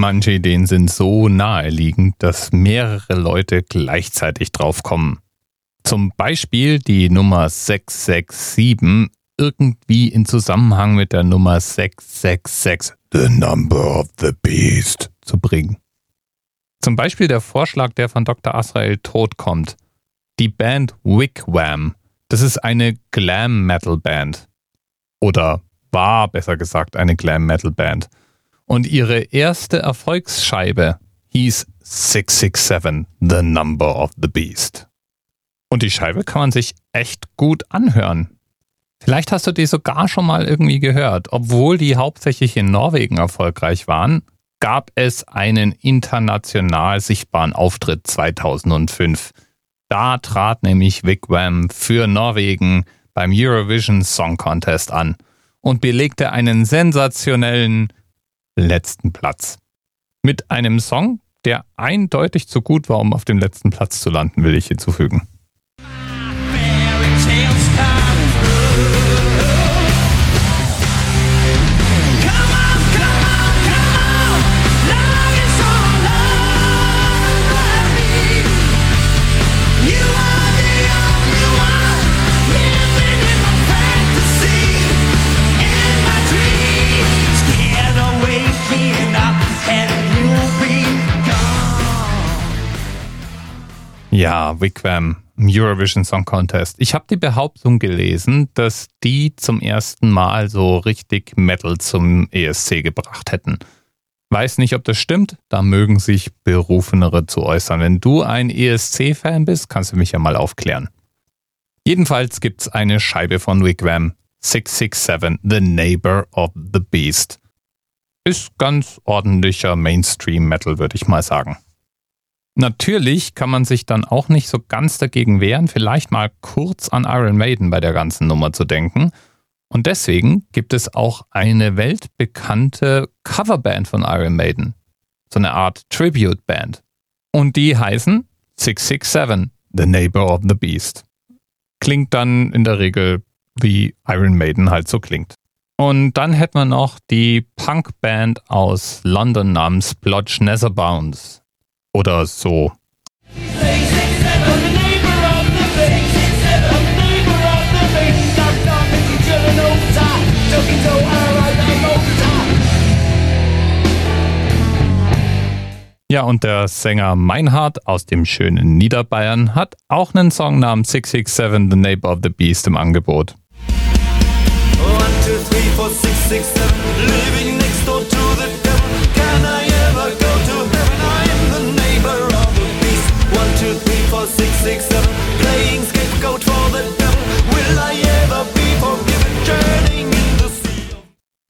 Manche Ideen sind so naheliegend, dass mehrere Leute gleichzeitig draufkommen. Zum Beispiel die Nummer 667 irgendwie in Zusammenhang mit der Nummer 666, The Number of the Beast, zu bringen. Zum Beispiel der Vorschlag, der von Dr. Asrael Tod kommt. Die Band Wigwam. Das ist eine Glam Metal Band. Oder war besser gesagt eine Glam Metal Band. Und ihre erste Erfolgsscheibe hieß 667, The Number of the Beast. Und die Scheibe kann man sich echt gut anhören. Vielleicht hast du die sogar schon mal irgendwie gehört. Obwohl die hauptsächlich in Norwegen erfolgreich waren, gab es einen international sichtbaren Auftritt 2005. Da trat nämlich Wigwam für Norwegen beim Eurovision Song Contest an und belegte einen sensationellen letzten Platz. Mit einem Song, der eindeutig zu gut war, um auf dem letzten Platz zu landen, will ich hinzufügen. Ja, Wigwam, Eurovision Song Contest. Ich habe die Behauptung gelesen, dass die zum ersten Mal so richtig Metal zum ESC gebracht hätten. Weiß nicht, ob das stimmt, da mögen sich Berufenere zu äußern. Wenn du ein ESC-Fan bist, kannst du mich ja mal aufklären. Jedenfalls gibt's eine Scheibe von Wigwam, 667, The Neighbor of the Beast. Ist ganz ordentlicher Mainstream-Metal, würde ich mal sagen. Natürlich kann man sich dann auch nicht so ganz dagegen wehren, vielleicht mal kurz an Iron Maiden bei der ganzen Nummer zu denken. Und deswegen gibt es auch eine weltbekannte Coverband von Iron Maiden. So eine Art Tribute-Band. Und die heißen 667, The Neighbor of the Beast. Klingt dann in der Regel wie Iron Maiden halt so klingt. Und dann hätten wir noch die Punkband aus London namens Blodge Netherbounds oder so. Ja, und der Sänger Meinhard aus dem schönen Niederbayern hat auch einen Song namens 667 The Neighbor of the Beast im Angebot. One, two, three, four, six, six, seven, living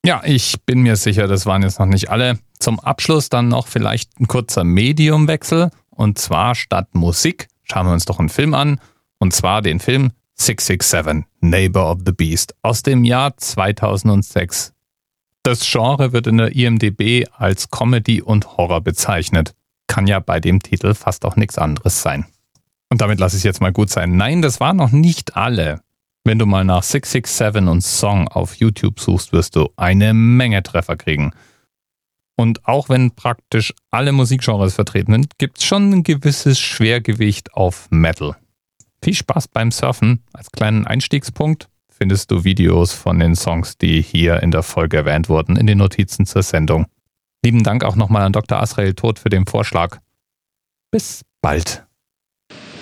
Ja, ich bin mir sicher, das waren jetzt noch nicht alle. Zum Abschluss dann noch vielleicht ein kurzer Mediumwechsel. Und zwar statt Musik schauen wir uns doch einen Film an. Und zwar den Film 667, Neighbor of the Beast aus dem Jahr 2006. Das Genre wird in der IMDB als Comedy und Horror bezeichnet. Kann ja bei dem Titel fast auch nichts anderes sein. Und damit lasse ich es jetzt mal gut sein. Nein, das waren noch nicht alle. Wenn du mal nach 667 und Song auf YouTube suchst, wirst du eine Menge Treffer kriegen. Und auch wenn praktisch alle Musikgenres vertreten sind, gibt es schon ein gewisses Schwergewicht auf Metal. Viel Spaß beim Surfen. Als kleinen Einstiegspunkt findest du Videos von den Songs, die hier in der Folge erwähnt wurden, in den Notizen zur Sendung. Lieben Dank auch nochmal an Dr. Asrael Tod für den Vorschlag. Bis bald.